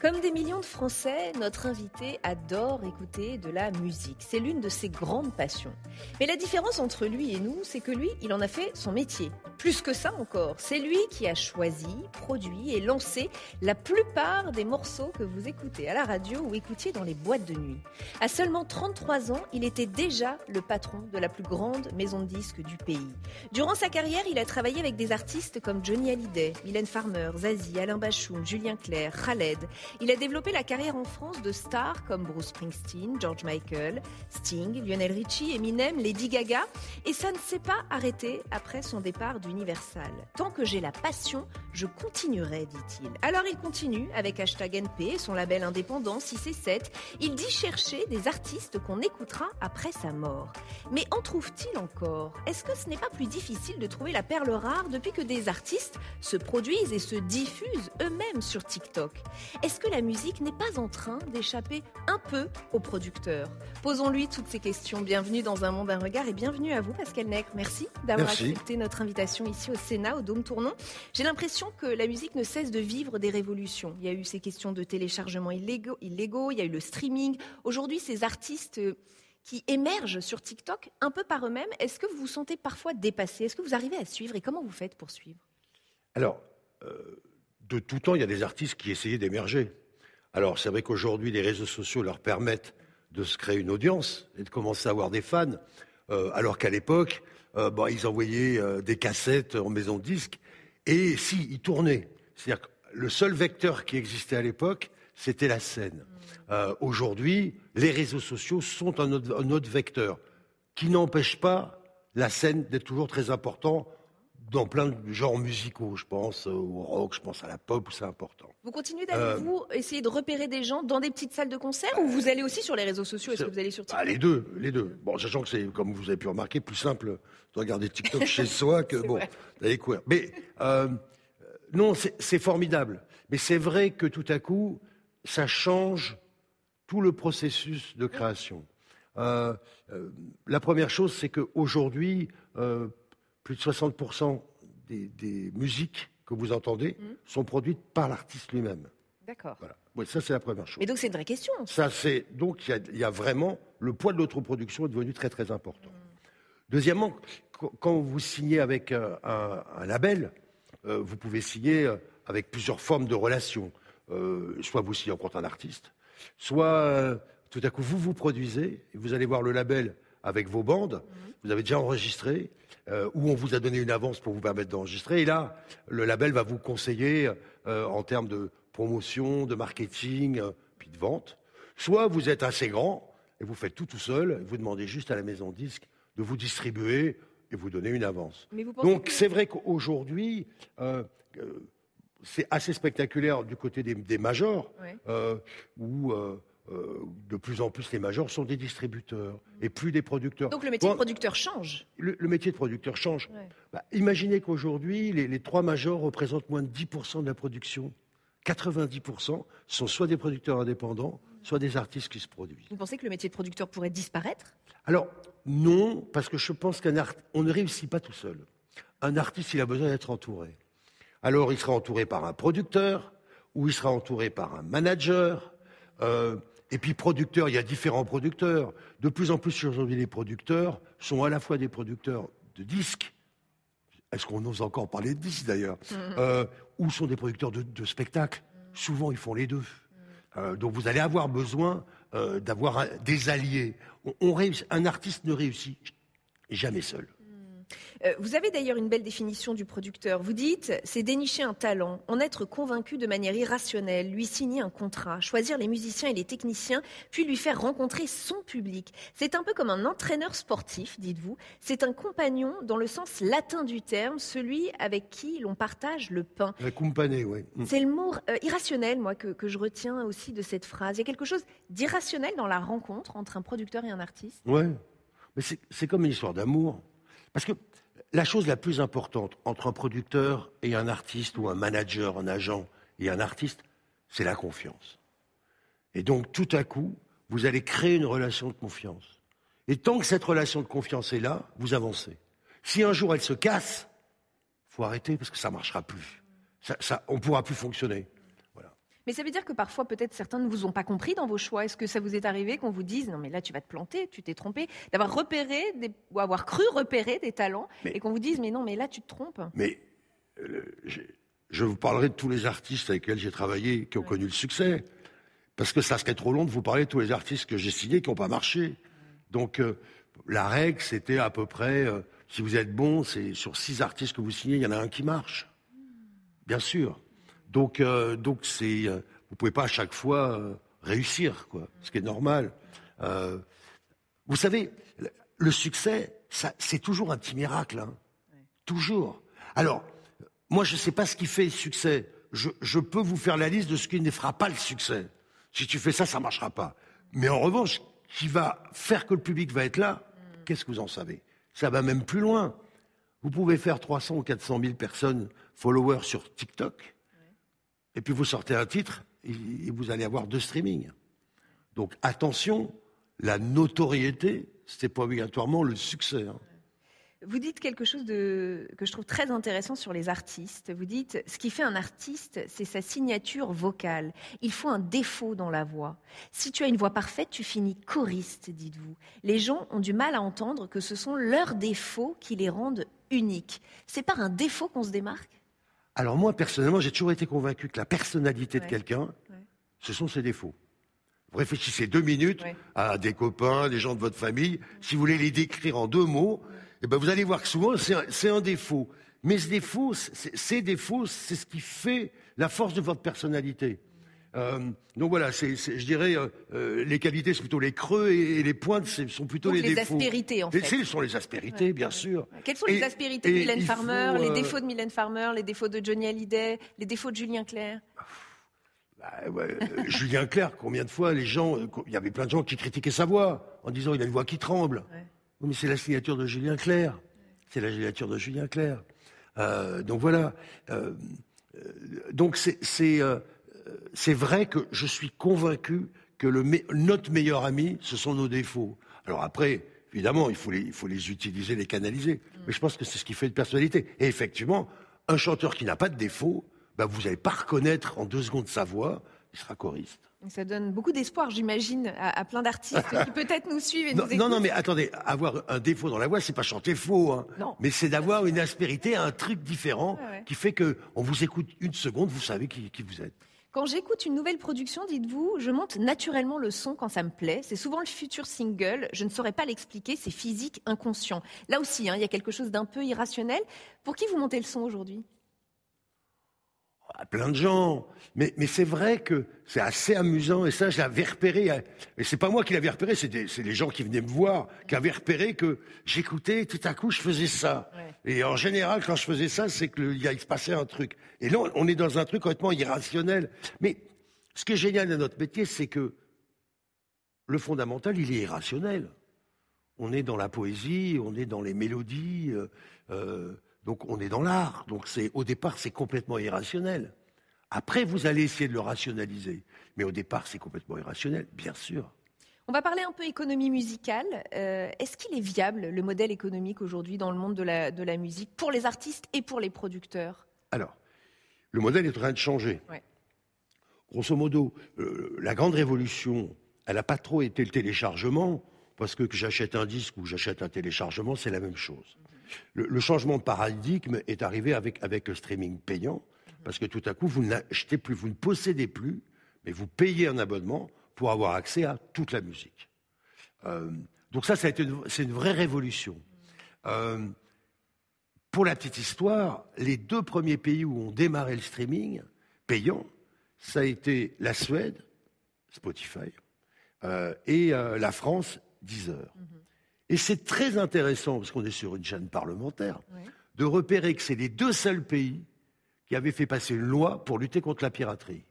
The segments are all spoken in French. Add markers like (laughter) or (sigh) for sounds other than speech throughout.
Comme des millions de Français, notre invité adore écouter de la musique. C'est l'une de ses grandes passions. Mais la différence entre lui et nous, c'est que lui, il en a fait son métier. Plus que ça encore, c'est lui qui a choisi, produit et lancé la plupart des morceaux que vous écoutez à la radio ou écoutiez dans les boîtes de nuit. À seulement 33 ans, il était déjà le patron de la plus grande maison de disques du pays. Durant sa carrière, il a travaillé avec des artistes comme Johnny Hallyday, Mylène Farmer, Zazie, Alain Bachoum, Julien Clerc, Khaled. Il a développé la carrière en France de stars comme Bruce Springsteen, George Michael, Sting, Lionel Richie, Eminem, Lady Gaga. Et ça ne s'est pas arrêté après son départ d'Universal. Tant que j'ai la passion, je continuerai, dit-il. Alors il continue avec hashtag NP, son label indépendant 6 et 7. Il dit chercher des artistes qu'on écoutera après sa mort. Mais en trouve-t-il encore? Est-ce que ce n'est pas plus difficile de trouver la perle rare depuis que des artistes se produisent et se diffusent eux-mêmes sur TikTok? Est-ce que la musique n'est pas en train d'échapper un peu aux producteurs Posons-lui toutes ces questions. Bienvenue dans Un Monde, un Regard et bienvenue à vous, Pascal Nègre. Merci d'avoir accepté notre invitation ici au Sénat, au Dôme Tournon. J'ai l'impression que la musique ne cesse de vivre des révolutions. Il y a eu ces questions de téléchargement illégaux, il y a eu le streaming. Aujourd'hui, ces artistes euh, qui émergent sur TikTok un peu par eux-mêmes, est-ce que vous vous sentez parfois dépassé? Est-ce que vous arrivez à suivre et comment vous faites pour suivre? Alors, euh, de tout temps, il y a des artistes qui essayaient d'émerger. Alors, c'est vrai qu'aujourd'hui, les réseaux sociaux leur permettent de se créer une audience et de commencer à avoir des fans, euh, alors qu'à l'époque, euh, bah, ils envoyaient euh, des cassettes en maison de disques, et si, ils tournaient. C'est-à-dire que le seul vecteur qui existait à l'époque, c'était la scène. Euh, Aujourd'hui, les réseaux sociaux sont un autre, un autre vecteur, qui n'empêche pas la scène d'être toujours très important dans plein de genres musicaux. Je pense au rock, je pense à la pop, où c'est important. Vous continuez d'aller, Euh, vous, essayer de repérer des gens dans des petites salles de concert ou vous allez aussi sur les réseaux sociaux Est-ce que vous allez sur Bah, TikTok les deux, les deux. Bon, sachant que c'est, comme vous avez pu remarquer, plus simple de regarder TikTok (laughs) chez soi que bon, d'aller courir. Mais euh, non, c'est c'est formidable. Mais c'est vrai que tout à coup, ça change tout le processus de création. Euh, euh, la première chose, c'est qu'aujourd'hui, euh, plus de 60% des, des musiques que vous entendez Mhm. sont produites par l'artiste lui-même. D'accord. Voilà. Ça, c'est la première chose. Mais donc c'est une vraie question. Ça, c'est donc il y a- il y, a vraiment le poids de l'autoproduction est devenu très très important. Deuxièmement, qu- quand vous signez avec euh, un, un label, euh, vous pouvez signer euh, avec plusieurs formes de relations. Euh, soit vous signez contre un artiste, soit euh, tout à coup vous vous produisez et vous allez voir le label avec vos bandes. Vous avez déjà enregistré euh, ou on vous a donné une avance pour vous permettre d'enregistrer. Et là, le label va vous conseiller euh, en termes de promotion, de marketing, euh, puis de vente. Soit vous êtes assez grand et vous faites tout tout seul, et vous demandez juste à la maison de disque de vous distribuer et vous donner une avance. Donc que- c'est vrai qu'aujourd'hui, c'est assez spectaculaire du côté des, des majors, Ouais. où euh, de plus en plus les majors sont des distributeurs et plus des producteurs. Donc le métier de producteur change. le, le métier de producteur change. Ouais. Bah, imaginez qu'aujourd'hui, les, les trois majors représentent moins de 10% de la production. 90% sont soit des producteurs indépendants, soit des artistes qui se produisent. Vous pensez que le métier de producteur pourrait disparaître? Alors, non, parce que je pense qu'un art... on ne réussit pas tout seul. Un artiste, il a besoin d'être entouré. Alors, il sera entouré par un producteur, ou il sera entouré par un manager. euh, et puis, producteur, il y a différents producteurs. De plus en plus, aujourd'hui, les producteurs sont à la fois des producteurs de disques, est-ce qu'on ose encore parler de disques d'ailleurs (laughs) Euh, Ou sont des producteurs de, de spectacles Souvent, ils font les deux. Euh, donc, vous allez avoir besoin euh, d'avoir des alliés. On, un artiste ne réussit jamais seul. Euh, vous avez d'ailleurs une belle définition du producteur. Vous dites, c'est dénicher un talent, en être convaincu de manière irrationnelle, lui signer un contrat, choisir les musiciens et les techniciens, puis lui faire rencontrer son public. C'est un peu comme un entraîneur sportif, dites-vous. C'est un compagnon dans le sens latin du terme, celui avec qui l'on partage le pain. Accompagné, oui. Mm. C'est le mot euh, irrationnel, moi, que, que je retiens aussi de cette phrase. Il y a quelque chose d'irrationnel dans la rencontre entre un producteur et un artiste? Oui, mais c'est comme une histoire d'amour. Parce que la chose la plus importante entre un producteur et un artiste ou un manager, un agent et un artiste, c'est la confiance. Et donc tout à coup, vous allez créer une relation de confiance. Et tant que cette relation de confiance est là, vous avancez. Si un jour elle se casse, faut arrêter parce que ça marchera plus. Ça, on ne pourra plus fonctionner. Mais ça veut dire que parfois, peut-être certains ne vous ont pas compris dans vos choix. Est-ce que ça vous est arrivé qu'on vous dise non mais là tu vas te planter, tu t'es trompé, d'avoir repéré ou avoir cru repérer des talents et qu'on vous dise mais non mais là tu te trompes. Mais euh, je vous parlerai de tous les artistes avec lesquels j'ai travaillé qui ont connu le succès, parce que ça serait trop long de vous parler de tous les artistes que j'ai signés qui n'ont pas marché. Donc euh, la règle c'était à peu près euh, si vous êtes bon, c'est sur six artistes que vous signez, il y en a un qui marche. Bien sûr. Donc, euh, donc euh, vous pouvez pas à chaque fois euh, réussir, quoi, ce qui est normal. vous savez, le succès, c'est toujours un petit miracle, hein. toujours. Alors, moi, je ne sais pas ce qui fait le succès. Je, peux vous faire la liste de ce qui ne fera pas le succès. Si tu fais ça, ça marchera pas. Mais en revanche, qui va faire que le public va être là, qu'est-ce que vous en savez? Ça va même plus loin. Vous pouvez faire 300 ou 400 000 personnes followers sur TikTok et puis vous sortez un titre et vous allez avoir deux streamings. Donc attention, la notoriété, ce n'est pas obligatoirement le succès. Hein. Vous dites quelque chose que je trouve très intéressant sur les artistes. Vous dites, ce qui fait un artiste, c'est sa signature vocale. Il faut un défaut dans la voix. Si tu as une voix parfaite, tu finis choriste, dites-vous. Les gens ont du mal à entendre que ce sont leurs défauts qui les rendent uniques. C'est par un défaut qu'on se démarque? Alors moi, personnellement, j'ai toujours été convaincu que la personnalité de quelqu'un, ce sont ses défauts. Vous réfléchissez deux minutes à des copains, des gens de votre famille. Si vous voulez les décrire en deux mots, eh ben vous allez voir que souvent c'est un, défaut. Mais ce défaut, ces défauts, c'est ce qui fait la force de votre personnalité. Euh, donc voilà, c'est, je dirais, euh, euh, les qualités, c'est plutôt les creux et, les pointes, sont plutôt les, défauts. Les aspérités, en fait. Ce sont les aspérités, bien sûr. Quelles sont les aspérités de Mylène Farmer, les défauts de Mylène Farmer, les défauts de Johnny Hallyday, les défauts de Julien Clerc? Bah, (laughs) Julien Clerc, combien de fois les gens, il y avait plein de gens qui critiquaient sa voix en disant il a une voix qui tremble. mais c'est la signature de Julien Clerc. C'est la signature de Julien Clerc. donc voilà. donc c'est c'est vrai que je suis convaincu que notre meilleur ami, ce sont nos défauts. Alors après, évidemment, il faut les, utiliser, les canaliser. Mais je pense que c'est ce qui fait une personnalité. Et effectivement, un chanteur qui n'a pas de défauts, bah, vous n'allez pas reconnaître en deux secondes sa voix, il sera choriste. Ça donne beaucoup d'espoir, j'imagine, à, plein d'artistes (laughs) qui peut-être nous suivent et non, nous Non, non, mais attendez, avoir un défaut dans la voix, c'est pas chanter faux, hein. mais c'est d'avoir une aspérité, un truc différent qui fait que on vous écoute une seconde, vous savez qui vous êtes. Quand j'écoute une nouvelle production, dites-vous, je monte naturellement le son quand ça me plaît. C'est souvent le futur single. Je ne saurais pas l'expliquer. C'est physique, inconscient. Là aussi, hein, il y a quelque chose d'un peu irrationnel. Pour qui vous montez le son aujourd'hui? À plein de gens. Mais, mais c'est vrai que c'est assez amusant, et ça, j'avais repéré, et c'est pas moi qui l'avais repéré, c'est les gens qui venaient me voir, qui avaient repéré que j'écoutais, tout à coup, je faisais ça. Et en général, quand je faisais ça, c'est qu'il se passait un truc. Et là, on est dans un truc complètement irrationnel. Mais ce qui est génial dans notre métier, c'est que le fondamental, il est irrationnel. On est dans la poésie, on est dans les mélodies, euh, euh donc on est dans l'art. Donc c'est au départ c'est complètement irrationnel. Après vous allez essayer de le rationaliser, mais au départ c'est complètement irrationnel, bien sûr. On va parler un peu économie musicale. Euh, est-ce qu'il est viable le modèle économique aujourd'hui dans le monde de la, de la musique pour les artistes et pour les producteurs? Alors, le modèle est en train de changer. Grosso modo, euh, la grande révolution, elle n'a pas trop été le téléchargement, parce que que j'achète un disque ou j'achète un téléchargement, c'est la même chose. Le, changement de paradigme est arrivé avec, le streaming payant, parce que tout à coup, vous n'achetez plus, vous ne possédez plus, mais vous payez un abonnement pour avoir accès à toute la musique. donc ça, c'est une vraie révolution. pour la petite histoire, les deux premiers pays où on démarrait le streaming payant, ça a été la Suède, Spotify, et la France, Deezer. Mhm. Et c'est très intéressant, parce qu'on est sur une chaîne parlementaire, de repérer que c'est les deux seuls pays qui avaient fait passer une loi pour lutter contre la piraterie.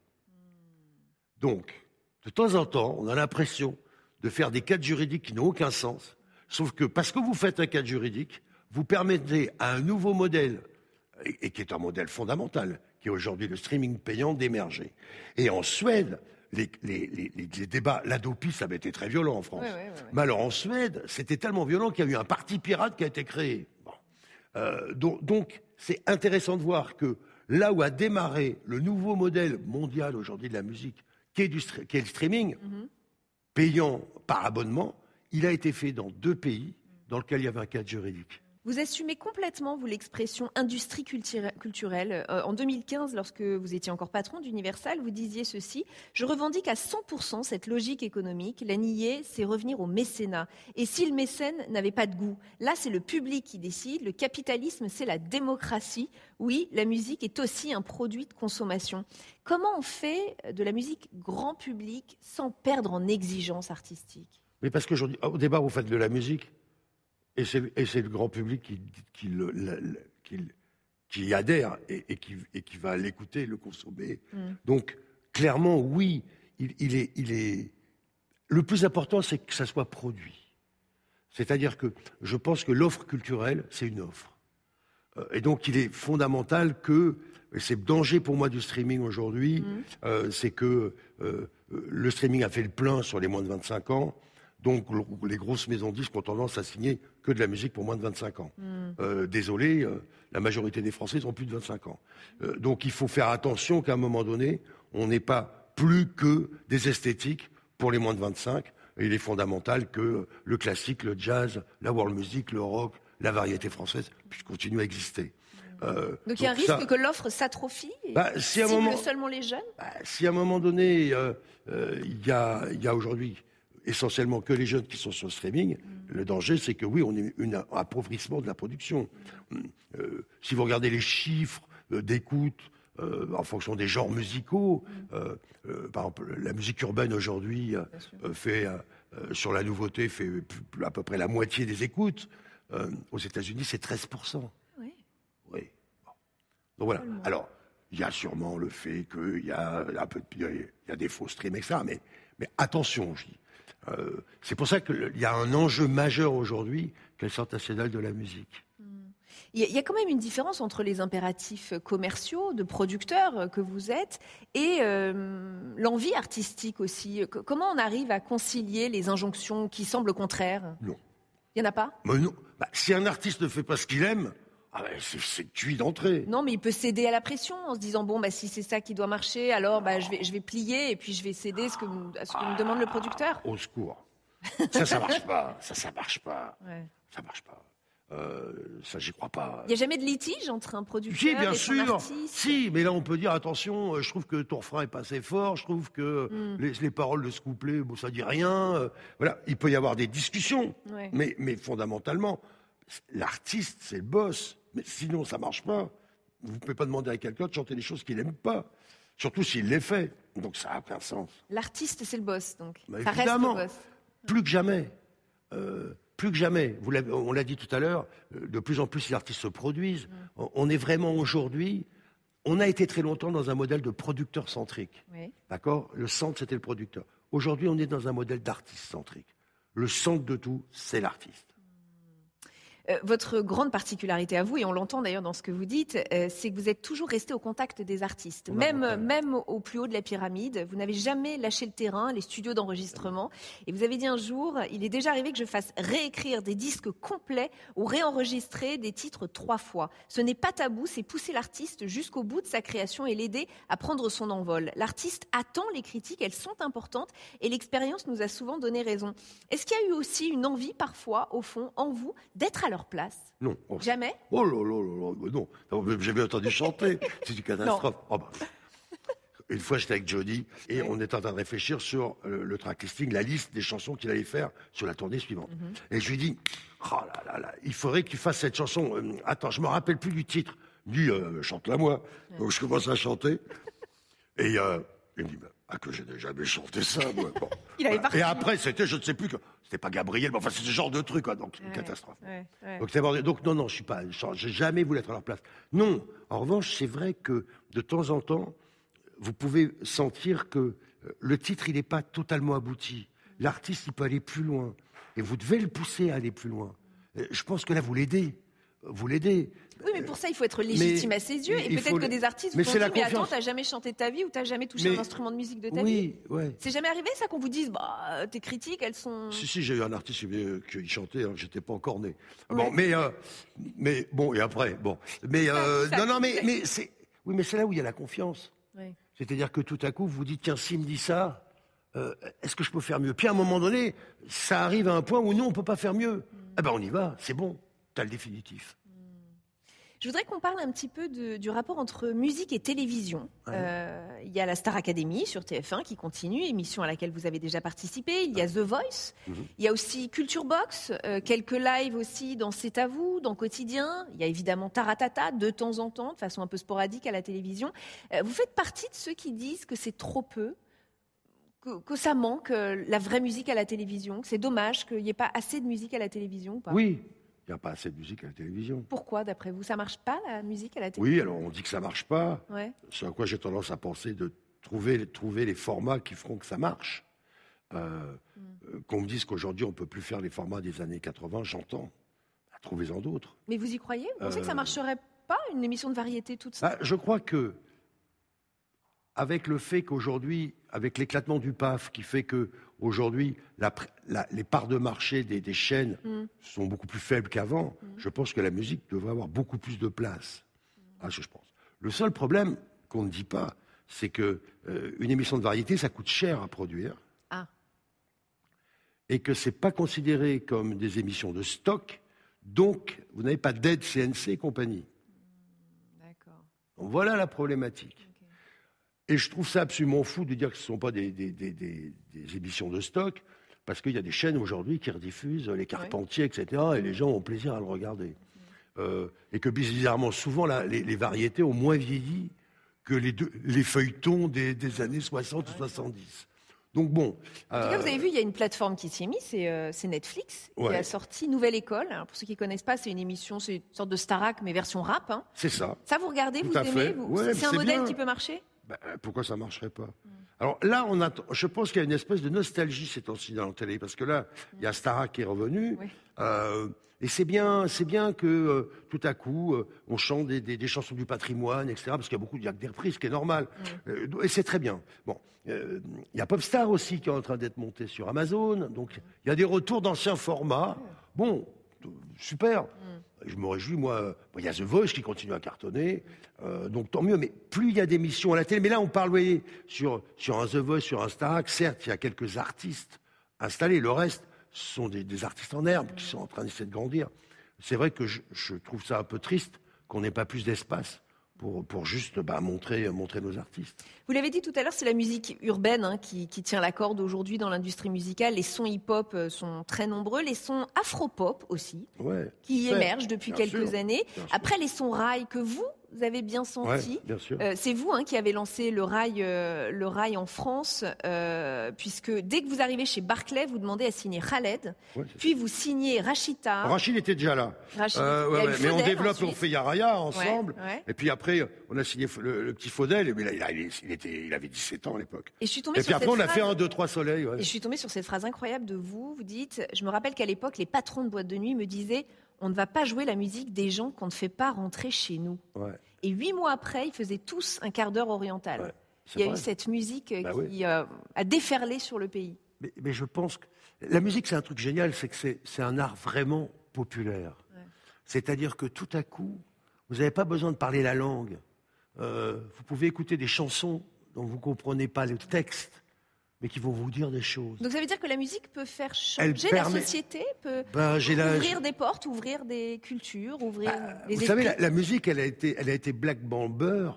Donc, de temps en temps, on a l'impression de faire des cadres juridiques qui n'ont aucun sens, sauf que parce que vous faites un cadre juridique, vous permettez à un nouveau modèle, et, qui est un modèle fondamental, qui est aujourd'hui le streaming payant, d'émerger. Et en Suède, les, débats, l'Adopi, ça avait été très violent en France. Mais alors en Suède, c'était tellement violent qu'il y a eu un parti pirate qui a été créé. Euh, donc, c'est intéressant de voir que là où a démarré le nouveau modèle mondial aujourd'hui de la musique, qui est, le streaming, mhm. payant par abonnement, il a été fait dans deux pays dans lesquels il y avait un cadre juridique. Vous assumez complètement, vous, l'expression industrie culturelle. Euh, en 2015, lorsque vous étiez encore patron d'Universal, vous disiez ceci Je revendique à 100% cette logique économique. La nier, c'est revenir au mécénat. Et si le mécène n'avait pas de goût Là, c'est le public qui décide. Le capitalisme, c'est la démocratie. Oui, la musique est aussi un produit de consommation. Comment on fait de la musique grand public sans perdre en exigence artistique? Mais parce qu'aujourd'hui, au départ, vous faites de la musique et c'est le grand public qui, qui, adhère et, qui, va l'écouter, le consommer. Mm. Donc, clairement, oui, il, est, il est. Le plus important, c'est que ça soit produit. C'est-à-dire que je pense que l'offre culturelle, c'est une offre. Euh, et donc, il est fondamental que. C'est le danger pour moi du streaming aujourd'hui, mm. euh, c'est que euh, le streaming a fait le plein sur les moins de 25 ans. Donc les grosses maisons disques ont tendance à signer que de la musique pour moins de 25 ans. Hmm. Euh, désolé, euh, la majorité des Français ont plus de 25 ans. Euh, donc il faut faire attention qu'à un moment donné, on n'ait pas plus que des esthétiques pour les moins de 25. Et il est fondamental que le classique, le jazz, la world music, le rock, la variété française puissent continuer à exister. donc il y a un risque que l'offre s'atrophie bah, si seulement les jeunes? Bah, Si à un moment donné, il y a aujourd'hui essentiellement que les jeunes qui sont sur le streaming, le danger, c'est que oui, on est un appauvrissement de la production. Euh, si vous regardez les chiffres euh, d'écoute euh, en fonction des genres musicaux, par exemple, la musique urbaine aujourd'hui fait sur la nouveauté fait à peu près la moitié des écoutes. aux États-Unis, c'est 13% Oui. Oui. Donc voilà. Alors, il y a sûrement le fait qu'il y a un peu, il y a des faux streams, etc. Mais, mais attention, je dis euh, c'est pour ça qu'il y a un enjeu majeur aujourd'hui qu'elle sorte nationale de la musique. Hmm. Il y a quand même une différence entre les impératifs commerciaux de producteurs que vous êtes et euh, l'envie artistique aussi. Comment on arrive à concilier les injonctions qui semblent contraires Non. Il n'y en a pas? Mais non. Bah, si un artiste ne fait pas ce qu'il aime, ah ben, c'est cuit d'entrée. Non, mais il peut céder à la pression en se disant bon, bah, si c'est ça qui doit marcher, alors bah, je, vais, je vais plier et puis je vais céder ce que, à ce que me demande le producteur. Au secours. ça, ça marche pas. Ça, ça marche pas. Ouais. Ça marche pas. Euh, ça, j'y crois pas. Il n'y a jamais de litige entre un producteur bien et sûr. artiste Si, mais là, on peut dire attention, euh, je trouve que ton refrain est pas assez fort, je trouve que hmm. les, paroles de ce couplet, bon, ça dit rien. Euh, voilà, il peut y avoir des discussions, mais, mais fondamentalement, l'artiste, c'est le boss. Mais sinon, ça marche pas. Vous ne pouvez pas demander à quelqu'un de chanter des choses qu'il n'aime pas. Surtout s'il les fait. Donc ça n'a aucun sens. L'artiste, c'est le boss, donc. Bah, ça reste le boss. Plus que jamais. Euh, plus que jamais. Vous on l'a dit tout à l'heure, euh, de plus en plus les artistes se produisent. Mm. On est vraiment aujourd'hui. On a été très longtemps dans un modèle de producteur centrique. D'accord? Le centre, c'était le producteur. Aujourd'hui, on est dans un modèle d'artiste centrique. Le centre de tout, c'est l'artiste. Euh, votre grande particularité à vous, et on l'entend d'ailleurs dans ce que vous dites, euh, c'est que vous êtes toujours resté au contact des artistes, même, même au plus haut de la pyramide. Vous n'avez jamais lâché le terrain, les studios d'enregistrement. Et vous avez dit un jour, il est déjà arrivé que je fasse réécrire des disques complets ou réenregistrer des titres trois fois. Ce n'est pas tabou, c'est pousser l'artiste jusqu'au bout de sa création et l'aider à prendre son envol. L'artiste attend les critiques, elles sont importantes, et l'expérience nous a souvent donné raison. Est-ce qu'il y a eu aussi une envie parfois, au fond, en vous, d'être à leur place Non. Jamais Oh là là là non. J'avais entendu chanter. (laughs) C'est une catastrophe. Oh, bah. une fois, j'étais avec Jody et on était en train de réfléchir sur euh, le track listing, la liste des chansons qu'il allait faire sur la tournée suivante. Mhm. Et je lui dis, oh là là là, il faudrait que tu fasses cette chanson. Euh, attends, je me rappelle plus du titre. Il dit, euh, chante-la moi. Donc je commence à chanter. Et euh, il me dit, bah, ah, que j'ai jamais chanté ça, moi. (laughs) Bon. Il avait Et après, c'était, je ne sais plus, que- c'était pas Gabriel, mais enfin, c'est ce genre de truc, quoi. Donc, une Ouais, catastrophe. ouais, ouais. Donc, c'est abordé. Donc, non, non, je suis pas, j'ai jamais voulu être à leur place. Non. En revanche, c'est vrai que de temps en temps, vous pouvez sentir que euh, le titre, il n'est pas totalement abouti. L'artiste, il peut aller plus loin. Et vous devez le pousser à aller plus loin. Euh, Je pense que là, vous l'aidez. Vous l'aidez. Oui, mais pour ça, il faut être légitime mais à ses yeux. Et peut-être faut que des artistes mais vous la mais attends, t'as jamais chanté de ta vie ou t'as jamais touché Mais- un instrument de musique de ta vie Oui, ouais. C'est jamais arrivé ça qu'on vous dise, bah, tes critiques, elles sont. Si, si, j'ai eu un artiste euh, qui chantait, hein, j'étais pas encore né. Ouais. Bon, mais, euh, mais, bon, et après, bon. Mais, euh, ça, non, non, mais, c'est- mais c'est, oui, mais c'est là où il y a la confiance. Ouais. C'est-à-dire que tout à coup, vous vous dites, tiens, s'il me dit ça, euh, est-ce que je peux faire mieux? Puis à un moment donné, ça arrive à un point où non, on peut pas faire mieux. Eh ben, on y va, c'est bon, définitif. Je voudrais qu'on parle un petit peu de- du rapport entre musique et télévision. Ouais. Euh, il y a la Star Academy sur TF1 qui continue, émission à laquelle vous avez déjà participé. Il y a The Voice. Mhm. Il y a aussi Culture Box, euh, quelques lives aussi dans C'est à vous, dans Quotidien. Il y a évidemment Taratata de temps en temps, de façon un peu sporadique à la télévision. Euh, vous faites partie de ceux qui disent que c'est trop peu, que, que ça manque la vraie musique à la télévision, que c'est dommage qu'il n'y ait pas assez de musique à la télévision ou pas? Oui, il n'y a pas assez de musique à la télévision. Pourquoi, d'après vous? Ça marche pas la musique à la télévision Oui, alors on dit que ça marche pas. Ouais. Ce à quoi j'ai tendance à penser de trouver, trouver les formats qui feront que ça marche. Euh, euh, Qu'on me dise qu'aujourd'hui on peut plus faire les formats des années 80, j'entends. Ah, Trouvez-en d'autres. Mais vous y croyez? Vous pensez que ça Euh, marcherait pas une émission de variété toute seule Bah, je crois que, avec le fait qu'aujourd'hui, avec l'éclatement du PAF, qui fait que aujourd'hui la pr- la- les parts de marché des, des chaînes Mm. sont beaucoup plus faibles qu'avant, je pense que la musique devrait avoir beaucoup plus de place. Ah, ça, je pense. Le seul problème qu'on ne dit pas, c'est que euh, une émission de variété, ça coûte cher à produire. Ah. Et que c'est pas considéré comme des émissions de stock, donc vous n'avez pas d'aide CNC et compagnie. D'accord. Donc, voilà la problématique. Et je trouve ça absolument fou de dire que ce ne sont pas des, des- des- des- émissions de stock, parce qu'il y a des chaînes aujourd'hui qui rediffusent les Carpentiers, etc., et les gens ont plaisir à le regarder. Euh, et que bizarrement, souvent, les, les variétés ont moins vieilli que les, deux- les feuilletons des, des années 60 ou 70. Donc bon. En tout cas, vous avez vu, il y a une plateforme qui s'y est mise, c'est euh, c'est Netflix, qui a sorti Nouvelle École. Alors, pour ceux qui ne connaissent pas, c'est une émission, c'est une sorte de Starac, mais version rap. hein. C'est ça. Ça, vous regardez, Tout vous aimez fait. vous- Ouais, C'est un modèle bien. qui peut marcher? Ben, pourquoi ça marcherait pas? Alors là, on a, je pense qu'il y a une espèce de nostalgie ces temps-ci dans la télé, parce que là, il y a Starac qui est revenu, Oui. euh, et c'est bien, c'est bien que euh, tout à coup, euh, on chante des, des- des chansons du patrimoine, etc. Parce qu'il y a beaucoup, il y a que des reprises, ce qui est normal, Euh, et c'est très bien. Bon, euh, il y a Popstar aussi qui est en train d'être monté sur Amazon, donc il y a des retours d'anciens formats. Bon, super. Je me réjouis, moi. Il y a The Voice qui continue à cartonner, euh, donc tant mieux. Mais plus il y a d'émissions à la télé, mais là on parle, vous voyez, sur, un The Voice, sur un Starac, certes, il y a quelques artistes installés. Le reste, ce sont des, artistes en herbe qui sont en train d'essayer de grandir. C'est vrai que je trouve ça un peu triste qu'on n'ait pas plus d'espace pour, pour juste bah, montrer, montrer nos artistes. Vous l'avez dit tout à l'heure, c'est la musique urbaine hein, qui, qui tient la corde aujourd'hui dans l'industrie musicale. Les sons hip-hop euh, sont très nombreux, les sons afro-pop aussi, Ouais, qui émergent depuis quelques sûr, années. Après, les sons rail que vous, vous avez bien Ouais, senti. bien sûr. Euh, c'est vous hein, qui avez lancé le rail, euh, le rail en France, euh, puisque dès que vous arrivez chez Barclay, vous demandez à signer Khaled, Ouais, puis vous signez Rachita. Rachid était déjà là. Rachid, Euh, ouais, ouais, mais on développe, on ensuite. fait Yaraya ensemble. Ouais, ouais. Et puis après, on a signé le, le petit Faudel. Mais là, il, a- il était, il avait 17 ans à l'époque. Et je suis tombée Et sur puis après, on a fait un, deux, trois soleils. ouais. Et je suis tombée sur cette phrase incroyable de vous. Vous dites Je me rappelle qu'à l'époque, les patrons de boîtes de nuit me disaient On ne va pas jouer la musique des gens qu'on ne fait pas rentrer chez nous. Ouais, Et huit mois après, ils faisaient tous un quart d'heure oriental. ouais, Il y a vrai. eu cette musique euh, Bah qui oui. euh, a déferlé sur le pays. mais, mais je pense que la musique, c'est un truc génial, c'est que c'est c'est un art vraiment populaire. Ouais. C'est-à-dire que tout à coup, vous n'avez pas besoin de parler la langue. Euh, vous pouvez écouter des chansons dont vous ne comprenez pas le texte, mais qui vont vous dire des choses. Donc ça veut dire que la musique peut faire changer permet- la société, peut Ben, la- ouvrir des portes, ouvrir des cultures, ouvrir Bah, les vous savez, la, la musique, elle a été, elle a été Black Bomber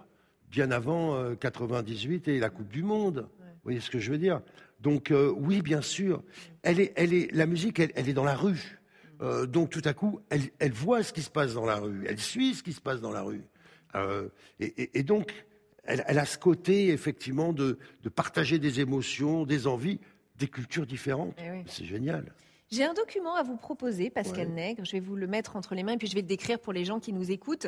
bien avant euh, 98 et la Coupe du Monde. Vous voyez ce que je veux dire? Donc euh, oui, bien sûr, elle est, elle est, la musique, elle, elle est dans la rue. Euh, donc tout à coup, elle, elle voit ce qui se passe dans la rue, elle suit ce qui se passe dans la rue. Euh, et, et- et donc, elle, elle a ce côté, effectivement, de, de partager des émotions, des envies, des cultures différentes. Eh oui. C'est génial. J'ai un document à vous proposer, Pascal Ouais. Nègre. Je vais vous le mettre entre les mains et puis je vais le décrire pour les gens qui nous écoutent.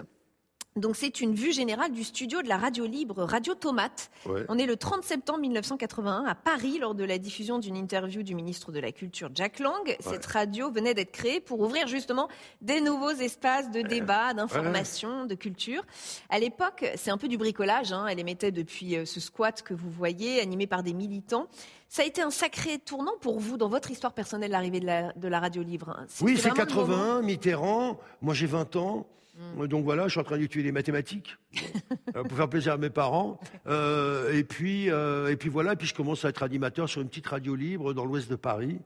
Donc c'est une vue générale du studio de la radio libre Radio Tomate. Ouais. On est le 30 septembre 1981 à Paris lors de la diffusion d'une interview du ministre de la Culture Jack Lang. Cette radio venait d'être créée pour ouvrir justement des nouveaux espaces de débat, d'information, de culture. À l'époque, c'est un peu du bricolage. hein. Elle émettait depuis euh, ce squat que vous voyez, animé par des militants. Ça a été un sacré tournant pour vous dans votre histoire personnelle, l'arrivée de la, de la radio libre. hein. Oui, c'est vraiment le moment- 81, Mitterrand. Moi, j'ai 20 ans. Mm. Donc voilà, je suis en train d'étudier les mathématiques euh, pour faire plaisir à mes parents. Euh, et puis, euh, et puis voilà, et puis je commence à être animateur sur une petite radio libre dans l'ouest de Paris.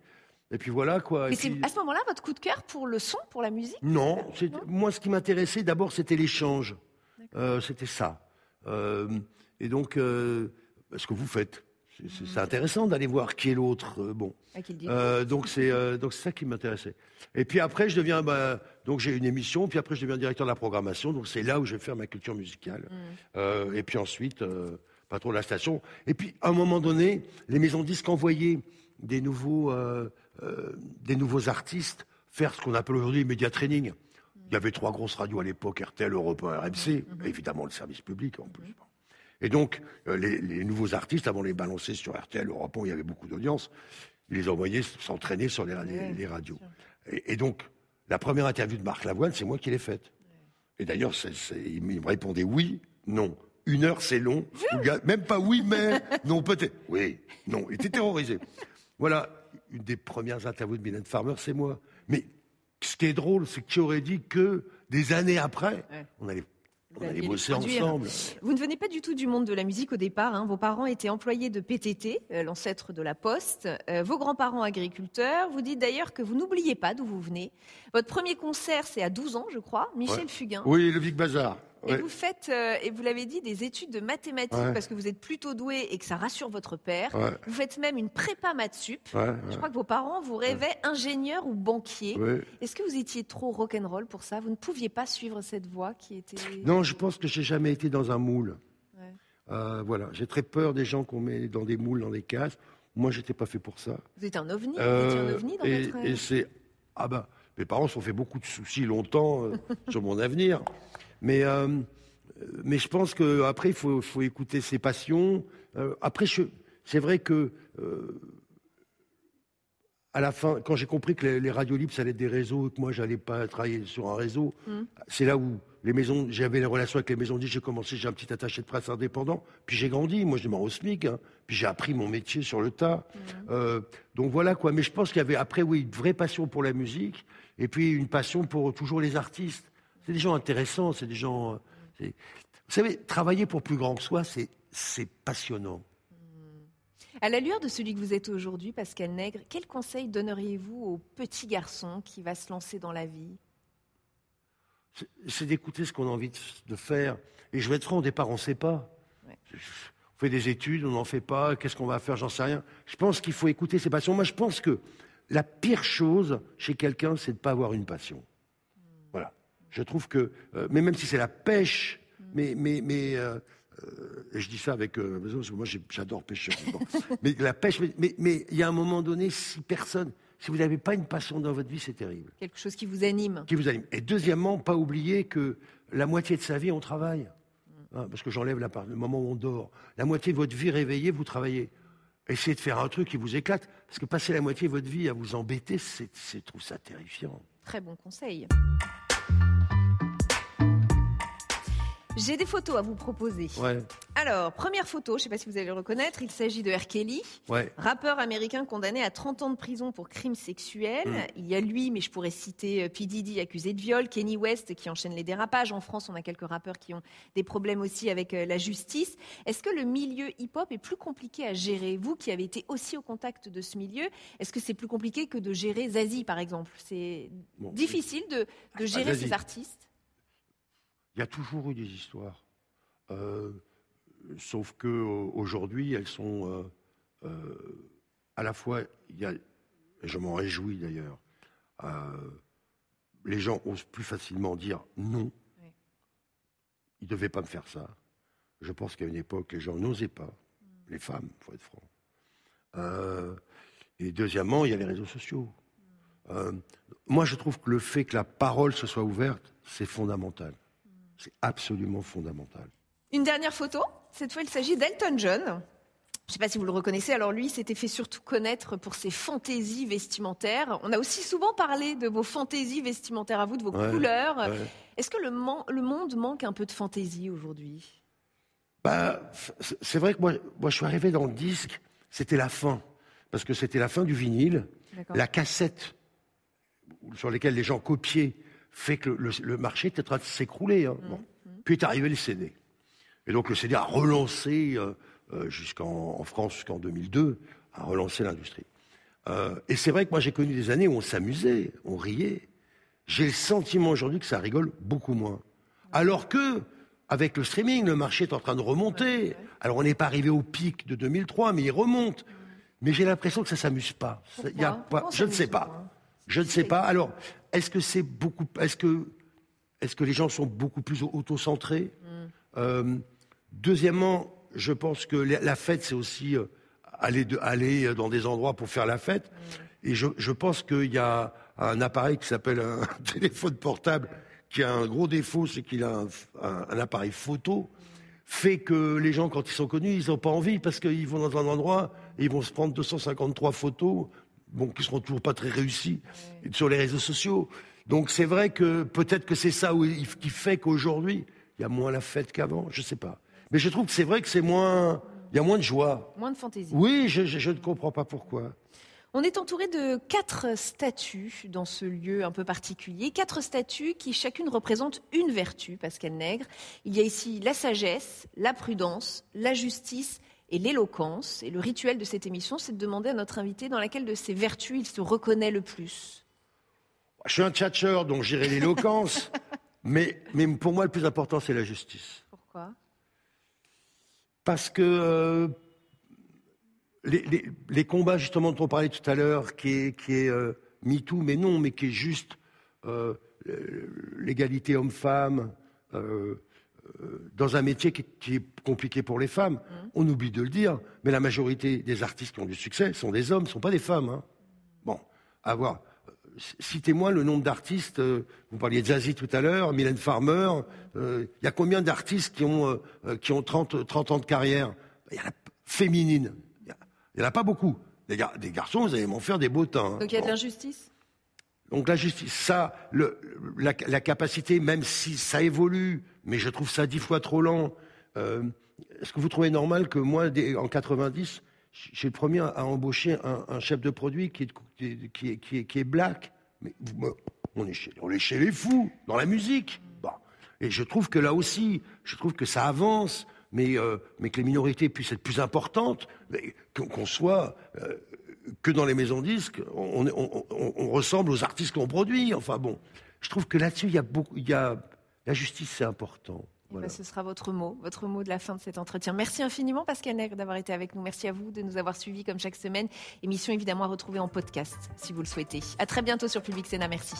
Et puis voilà quoi. Mais c'est puis- à ce moment-là votre coup de cœur pour le son, pour la musique? Non, c'est- moi ce qui m'intéressait d'abord c'était l'échange. Euh, c'était ça. Euh, et donc, euh, ce que vous faites, c'est- intéressant d'aller voir qui est l'autre. euh, bon. Ah. Euh, donc c'est euh, donc c'est ça qui m'intéressait. Et puis après je deviens bah, donc j'ai une émission, puis après je deviens directeur de la programmation. Donc c'est là où je vais faire ma culture musicale. Mm. Et puis ensuite patron de la station. Et puis à un moment donné, les maisons de disques envoyaient des nouveaux des nouveaux artistes faire ce qu'on appelle aujourd'hui média training. Il y avait trois grosses radios à l'époque, RTL, Europe 1, RMC, et évidemment le service public en plus. Et donc, euh, les, les nouveaux artistes, avant de les balancer sur RTL, Europe 1, où il y avait beaucoup d'audience, ils les envoyaient s'entraîner sur les, ra- les- les radios. Et, et donc, la première interview de Marc Lavoine, c'est moi qui l'ai faite. Et d'ailleurs, il me répondait oui, non. Une heure, c'est long. (laughs) Même pas oui, mais non, peut-être. Oui, non. Il était terrorisé. Voilà, une des premières interviews de Mylène Farmer, c'est moi. Mais ce qui est drôle, c'est que tu aurais dit que des années après, Ouais. on allait, on allait bosser ensemble. Vous ne venez pas du tout du monde de la musique au départ. hein. Vos parents étaient employés de PTT, euh, l'ancêtre de la Poste. Euh, vos grands-parents agriculteurs. Vous dites d'ailleurs que vous n'oubliez pas d'où vous venez. Votre premier concert, c'est à 12 ans, je crois, Michel Ouais. Fugain. Oui, le Big Bazar. Et vous faites, euh, et vous l'avez dit, des études de mathématiques Ouais. parce que vous êtes plutôt doué et que ça rassure votre père. Ouais. Vous faites même une prépa maths sup. Ouais. Je crois que vos parents vous rêvaient ingénieur ou banquier. Est-ce que vous étiez trop rock'n'roll pour ça? Vous ne pouviez pas suivre cette voie qui était. Non, je pense que j'ai jamais été dans un moule. Euh, voilà, j'ai très peur des gens qu'on met dans des moules, dans des cases. Moi, j'étais pas fait pour ça. Vous étiez un ovni Vous Euh, étiez un ovni dans et, votre et c'est ah bah mes parents se sont fait beaucoup de soucis longtemps euh, (laughs) sur mon avenir, mais euh, mais je pense que après il faut faut écouter ses passions. Euh, après c'est vrai que euh, à la fin, quand j'ai compris que les, les radios libres, ça allait être des réseaux et que moi, j'allais pas travailler sur un réseau, Mm. c'est là où les maisons, j'avais les relations avec les maisons de j'ai commencé, j'ai un petit attaché de presse indépendant, puis j'ai grandi, moi, je démarre au SMIC, hein, puis j'ai appris mon métier sur le tas. Euh, donc voilà, quoi. Mais je pense qu'il y avait après, oui, une vraie passion pour la musique, et puis une passion pour toujours les artistes. C'est des gens intéressants, c'est des gens. euh, c'est- Vous savez, travailler pour plus grand que soi, c'est, c'est passionnant. À la lueur de celui que vous êtes aujourd'hui, Pascal Nègre, quel conseil donneriez-vous au petit garçon qui va se lancer dans la vie? C'est- d'écouter ce qu'on a envie de, de faire. Et je vais être franc, au départ, on ne sait pas. Ouais. On fait des études, on n'en fait pas, qu'est-ce qu'on va faire, j'en sais rien. Je pense qu'il faut écouter ses passions. Moi, je pense que la pire chose chez quelqu'un, c'est de ne pas avoir une passion. Je trouve que, euh, mais même si c'est la pêche, mais, mais, mais euh, euh, je dis ça avec, euh, parce que moi j'adore pêcher. Bon. (laughs) mais la pêche, mais- mais mais il y a un moment donné, si personne, si vous n'avez pas une passion dans votre vie, c'est terrible Quelque chose qui vous anime qui vous anime. Et deuxièmement, pas oublier que la moitié de sa vie, on travaille. Hein, parce que j'enlève le moment où on dort. La moitié de votre vie réveillée, vous travaillez. Essayez de faire un truc qui vous éclate. Parce que passer la moitié de votre vie à vous embêter, c'est, c'est, je trouve ça terrifiant. Très bon conseil. J'ai des photos à vous proposer. Ouais, Alors, première photo, je ne sais pas si vous allez le reconnaître, il s'agit de R. Kelly, ouais. rappeur américain condamné à 30 ans de prison pour crimes sexuels. Mm. Il y a lui, mais je pourrais citer euh, P. Diddy accusé de viol, Kenny West qui enchaîne les dérapages. En France, on a quelques rappeurs qui ont des problèmes aussi avec euh, la justice. Est-ce que le milieu hip-hop est plus compliqué à gérer? Vous qui avez été aussi au contact de ce milieu, est-ce que c'est plus compliqué que de gérer Zazie, par exemple? C'est Bon, difficile de, de gérer ces artistes Il y a toujours eu des histoires. Euh, sauf que aujourd'hui, elles sont à la fois, il y a, je m'en réjouis d'ailleurs, les gens osent plus facilement dire non. Ils ne devaient pas me faire ça. Je pense qu'à une époque, les gens n'osaient pas. Mm. Les femmes, il faut être franc. Euh, et deuxièmement, il y a les réseaux sociaux. Mm. Euh, moi, je trouve que le fait que la parole se soit ouverte, c'est fondamental. C'est absolument fondamental. Une dernière photo. Cette fois, il s'agit d'Elton John. Je ne sais pas si vous le reconnaissez. Alors lui, s'était fait surtout connaître pour ses fantaisies vestimentaires. On a aussi souvent parlé de vos fantaisies vestimentaires à vous, de vos couleurs. Est-ce que le, le, monde manque un peu de fantaisie aujourd'hui? Bah, C'est vrai que moi, moi, je suis arrivé dans le disque, c'était la fin. Parce que c'était la fin du vinyle. La cassette sur laquelle les gens copiaient fait que le, marché était en train de s'écrouler. Hein. Mmh, mmh. Puis est arrivé le CD. Et donc le CD a relancé... Euh, euh, jusqu'en France jusqu'en 2002, à relancer l'industrie. Euh, et c'est vrai que moi j'ai connu des années où on s'amusait, on riait. J'ai le sentiment aujourd'hui que ça rigole beaucoup moins. Alors que, avec le streaming, le marché est en train de remonter. Alors on n'est pas arrivé au pic de 2003, mais il remonte. Mais j'ai l'impression que ça s'amuse pas. y a pas je ne sais pas? Je ne sais pas. Alors, est-ce que c'est beaucoup, est-ce que, est-ce que les gens sont beaucoup plus auto-centrés? Mm. euh, Deuxièmement, je pense que la fête, c'est aussi euh, aller, aller dans des endroits pour faire la fête. Et je, pense qu'il y a un appareil qui s'appelle un (laughs) téléphone portable qui a un gros défaut, c'est qu'il a un, appareil photo, fait que les gens, quand ils sont connus, ils n'ont pas envie parce qu'ils vont dans un endroit et ils vont se prendre 253 photos, bon, qui seront toujours pas très réussies, sur les réseaux sociaux. Donc c'est vrai que peut-être que c'est ça qui fait qu'aujourd'hui, il y a moins la fête qu'avant, je ne sais pas. Mais je trouve que c'est vrai que c'est moins. Il y a moins de joie. Moins de fantaisie. Oui, je, ne comprends pas pourquoi. On est entouré de quatre statues dans ce lieu un peu particulier. Quatre statues qui chacune représente une vertu, Pascal Nègre. Il y a ici la sagesse, la prudence, la justice et l'éloquence. Et le rituel de cette émission, c'est de demander à notre invité dans laquelle de ces vertus il se reconnaît le plus. Je suis un tchatcheur, donc j'irai l'éloquence. (laughs) mais, mais pour moi, le plus important, c'est la justice. Pourquoi? Parce que euh, les, combats justement dont on parlait tout à l'heure, qui est, qui est euh, MeToo, mais non, mais qui est juste euh, l'égalité homme-femme, dans un métier qui, est compliqué pour les femmes, mmh. on oublie de le dire, mais la majorité des artistes qui ont du succès sont des hommes, ne sont pas des femmes. Hein. Bon, à voir. Citez-moi le nombre d'artistes, euh, vous parliez de Zazie tout à l'heure, Mylène Farmer, euh, il y a combien d'artistes qui ont, euh, qui ont 30, 30 ans de carrière? Il y en a féminines. Il n'y en a pas beaucoup. Des, des, garçons, vous allez m'en faire des beaux temps. Hein. Donc il y a de l'injustice? Donc la justice, ça, la, capacité, même si ça évolue, mais je trouve ça dix fois trop lent. Est-ce que vous trouvez normal que moi, en 90, je suis le premier à embaucher un, chef de produit qui est, qui black? Mais on est, chez, on est les fous, dans la musique. Et je trouve que là aussi, je trouve que ça avance, mais, euh, que les minorités puissent être plus importantes, qu'on soit euh, que dans les maisons disques, on, on, ressemble aux artistes qu'on produit. Enfin bon, je trouve que là-dessus, il y a beaucoup, il y a, la justice, c'est important. Eh ben, ce sera votre mot, votre mot de la fin de cet entretien. Merci infiniment Pascal Nègre d'avoir été avec nous. Merci à vous de nous avoir suivis comme chaque semaine. Émission évidemment à retrouver en podcast si vous le souhaitez. À très bientôt sur Public Sénat. Merci.